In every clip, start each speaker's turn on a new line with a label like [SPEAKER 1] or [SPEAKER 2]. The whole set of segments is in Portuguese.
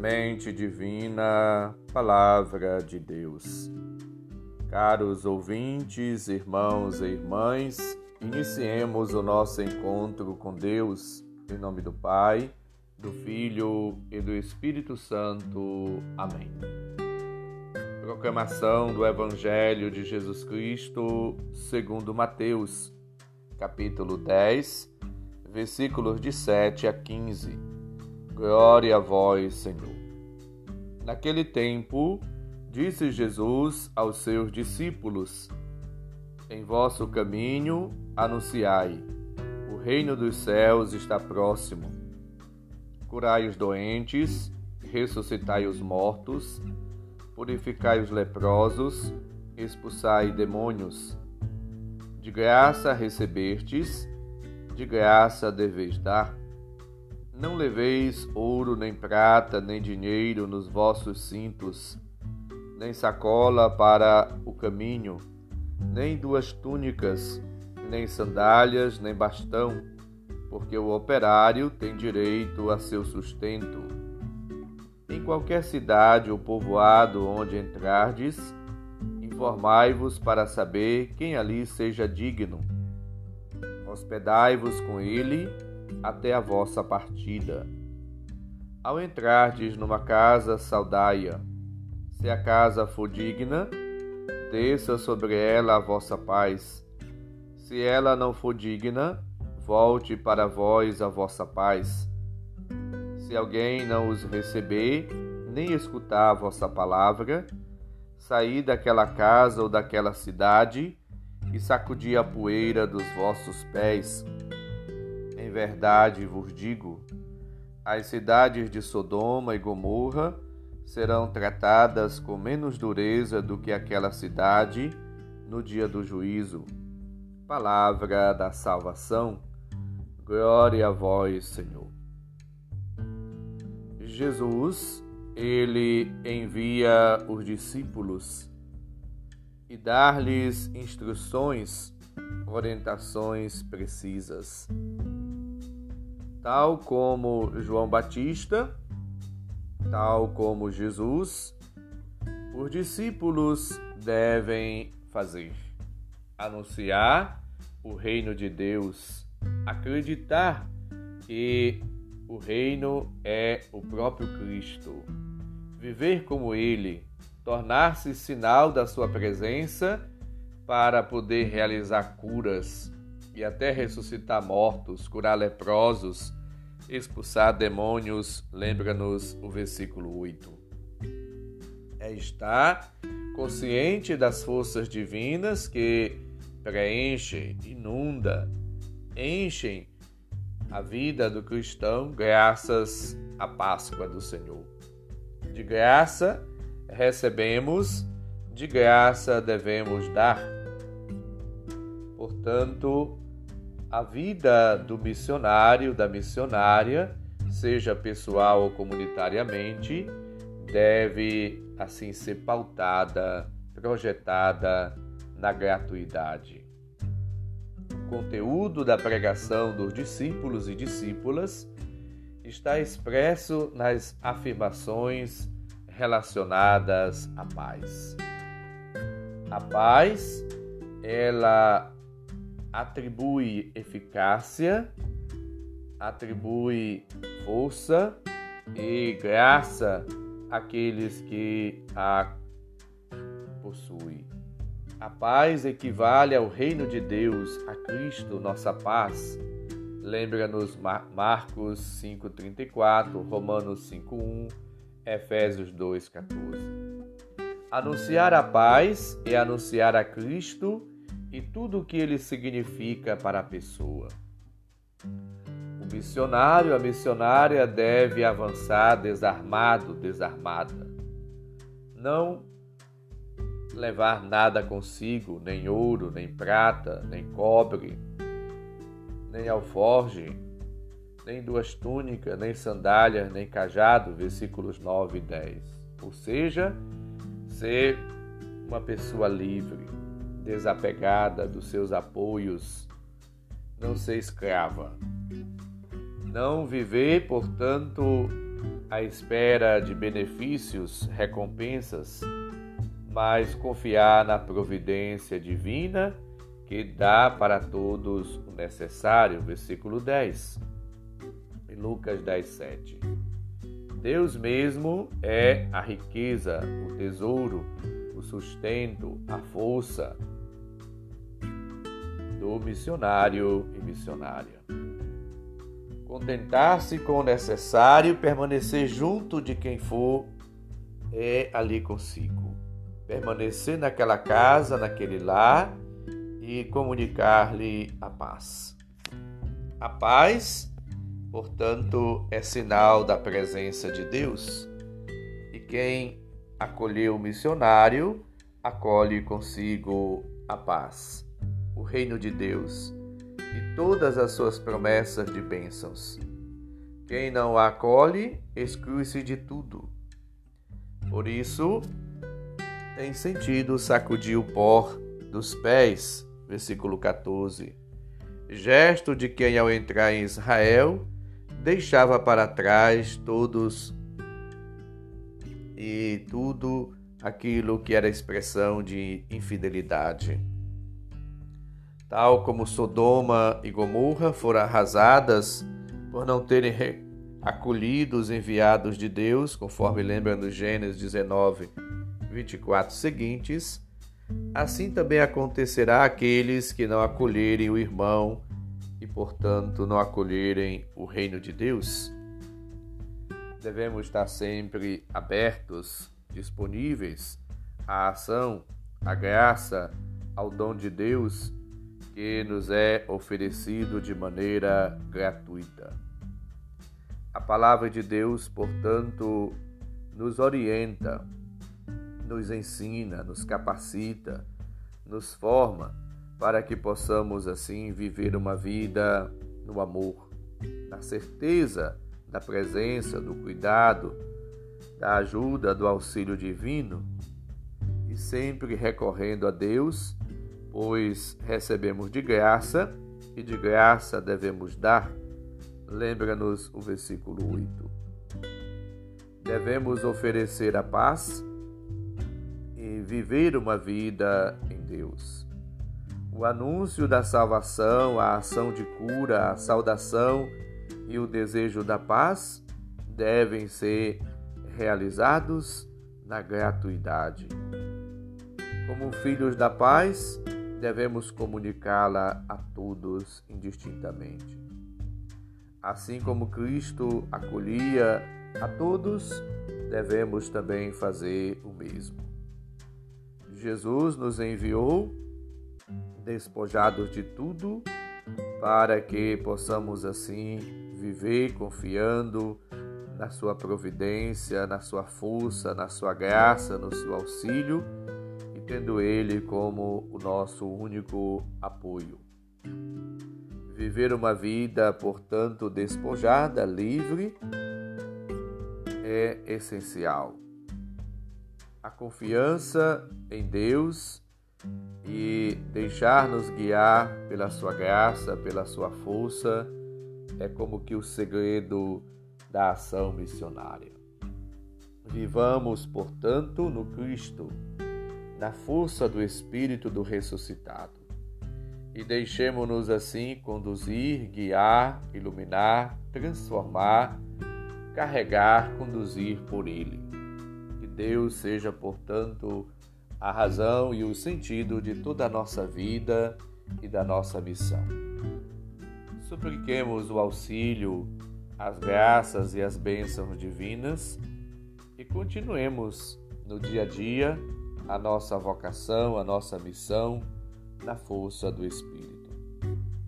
[SPEAKER 1] Semente Divina, Palavra de Deus. Caros ouvintes, irmãos e irmãs, iniciemos o nosso encontro com Deus em nome do Pai, do Filho e do Espírito Santo. Amém. Proclamação do Evangelho de Jesus Cristo, segundo Mateus, capítulo 10, versículos de 7 a 15. Glória a vós, Senhor. Naquele tempo, disse Jesus aos seus discípulos: Em vosso caminho anunciai: o reino dos céus está próximo. Curai os doentes, ressuscitai os mortos, purificai os leprosos, expulsai demônios. De graça recebestes, de graça deveis dar. Não leveis ouro, nem prata, nem dinheiro nos vossos cintos, nem sacola para o caminho, nem duas túnicas, nem sandálias, nem bastão, porque o operário tem direito a seu sustento. Em qualquer cidade ou povoado onde entrardes, informai-vos para saber quem ali seja digno. Hospedai-vos com ele até a vossa partida. Ao entrardes numa casa, saudai-a. Se a casa for digna, desça sobre ela a vossa paz. Se ela não for digna, volte para vós a vossa paz. Se alguém não os receber, nem escutar a vossa palavra, saí daquela casa ou daquela cidade e sacudi a poeira dos vossos pés verdade vos digo: as cidades de Sodoma e Gomorra serão tratadas com menos dureza do que aquela cidade no dia do juízo. Palavra da salvação. Glória a vós, Senhor. Jesus, ele envia os discípulos e dar-lhes instruções, orientações precisas tal como João Batista, tal como Jesus, os discípulos devem fazer: anunciar o reino de Deus, acreditar que o reino é o próprio Cristo, viver como Ele, tornar-se sinal da Sua presença para poder realizar curas e até ressuscitar mortos, curar leprosos, expulsar demônios, lembra-nos o versículo 8. É estar consciente das forças divinas que preenchem, inunda, enchem a vida do cristão graças à Páscoa do Senhor. De graça recebemos, de graça devemos dar. Portanto, a vida do missionário, da missionária, seja pessoal ou comunitariamente, deve assim ser pautada, projetada na gratuidade. O conteúdo da pregação dos discípulos e discípulas está expresso nas afirmações relacionadas à paz. A paz, ela atribui eficácia, atribui força e graça àqueles que a possuem. A paz equivale ao reino de Deus, a Cristo, nossa paz. Lembra-nos Marcos 5,34, Romanos 5,1, Efésios 2,14. Anunciar a paz é anunciar a Cristo e tudo o que ele significa para a pessoa. O missionário, a missionária deve avançar desarmado, desarmada. Não levar nada consigo, nem ouro, nem prata, nem cobre, nem alforge, nem duas túnicas, nem sandálias, nem cajado, versículos 9 e 10. Ou seja, ser uma pessoa livre desapegada dos seus apoios, não ser escrava. Não viver, portanto, à espera de benefícios, recompensas, mas confiar na providência divina que dá para todos o necessário. Versículo 10. Em Lucas 10, 7. Deus mesmo é a riqueza, o tesouro, o sustento, a força do missionário e missionária. Contentar-se com o necessário, permanecer junto de quem for, é ali consigo. Permanecer naquela casa, naquele lar e comunicar-lhe a paz. A paz, portanto, é sinal da presença de Deus. E quem acolheu o missionário, acolhe consigo a paz, o reino de Deus e todas as suas promessas de bênçãos. Quem não a acolhe, exclui-se de tudo. Por isso, tem sentido sacudir o pó dos pés, versículo 14. Gesto de quem, ao entrar em Israel, deixava para trás todos e tudo aquilo que era expressão de infidelidade tal como Sodoma e Gomorra foram arrasadas por não terem acolhido os enviados de Deus, conforme lembra no Gênesis 19, 24 seguintes, assim também acontecerá àqueles que não acolherem o irmão e, portanto, não acolherem o reino de Deus. Devemos estar sempre abertos, disponíveis à ação, à graça, ao dom de Deus que nos é oferecido de maneira gratuita. A palavra de Deus, portanto, nos orienta, nos ensina, nos capacita, nos forma para que possamos assim viver uma vida no amor, na certeza da presença, do cuidado, da ajuda, do auxílio divino e sempre recorrendo a Deus pois recebemos de graça e de graça devemos dar. Lembra-nos o versículo 8. Devemos oferecer a paz e viver uma vida em Deus. O anúncio da salvação, a ação de cura, a saudação e o desejo da paz devem ser realizados na gratuidade. Como filhos da paz, devemos comunicá-la a todos indistintamente. Assim como Cristo acolhia a todos, devemos também fazer o mesmo. Jesus nos enviou, despojados de tudo, para que possamos assim viver confiando na Sua providência, na Sua força, na Sua graça, no seu auxílio tendo Ele como o nosso único apoio. Viver uma vida, portanto, despojada, livre, é essencial. A confiança em Deus e deixar-nos guiar pela Sua graça, pela Sua força, é como que o segredo da ação missionária. Vivamos, portanto, no Cristo na força do Espírito do ressuscitado. E deixemo-nos assim conduzir, guiar, iluminar, transformar, carregar, conduzir por Ele. Que Deus seja, portanto, a razão e o sentido de toda a nossa vida e da nossa missão. Supliquemos o auxílio, as graças e as bênçãos divinas e continuemos no dia a dia a nossa vocação, a nossa missão na força do Espírito.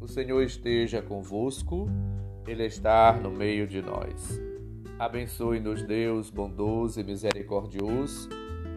[SPEAKER 1] O Senhor esteja convosco, Ele está no meio de nós. Abençoe-nos, Deus bondoso e misericordioso,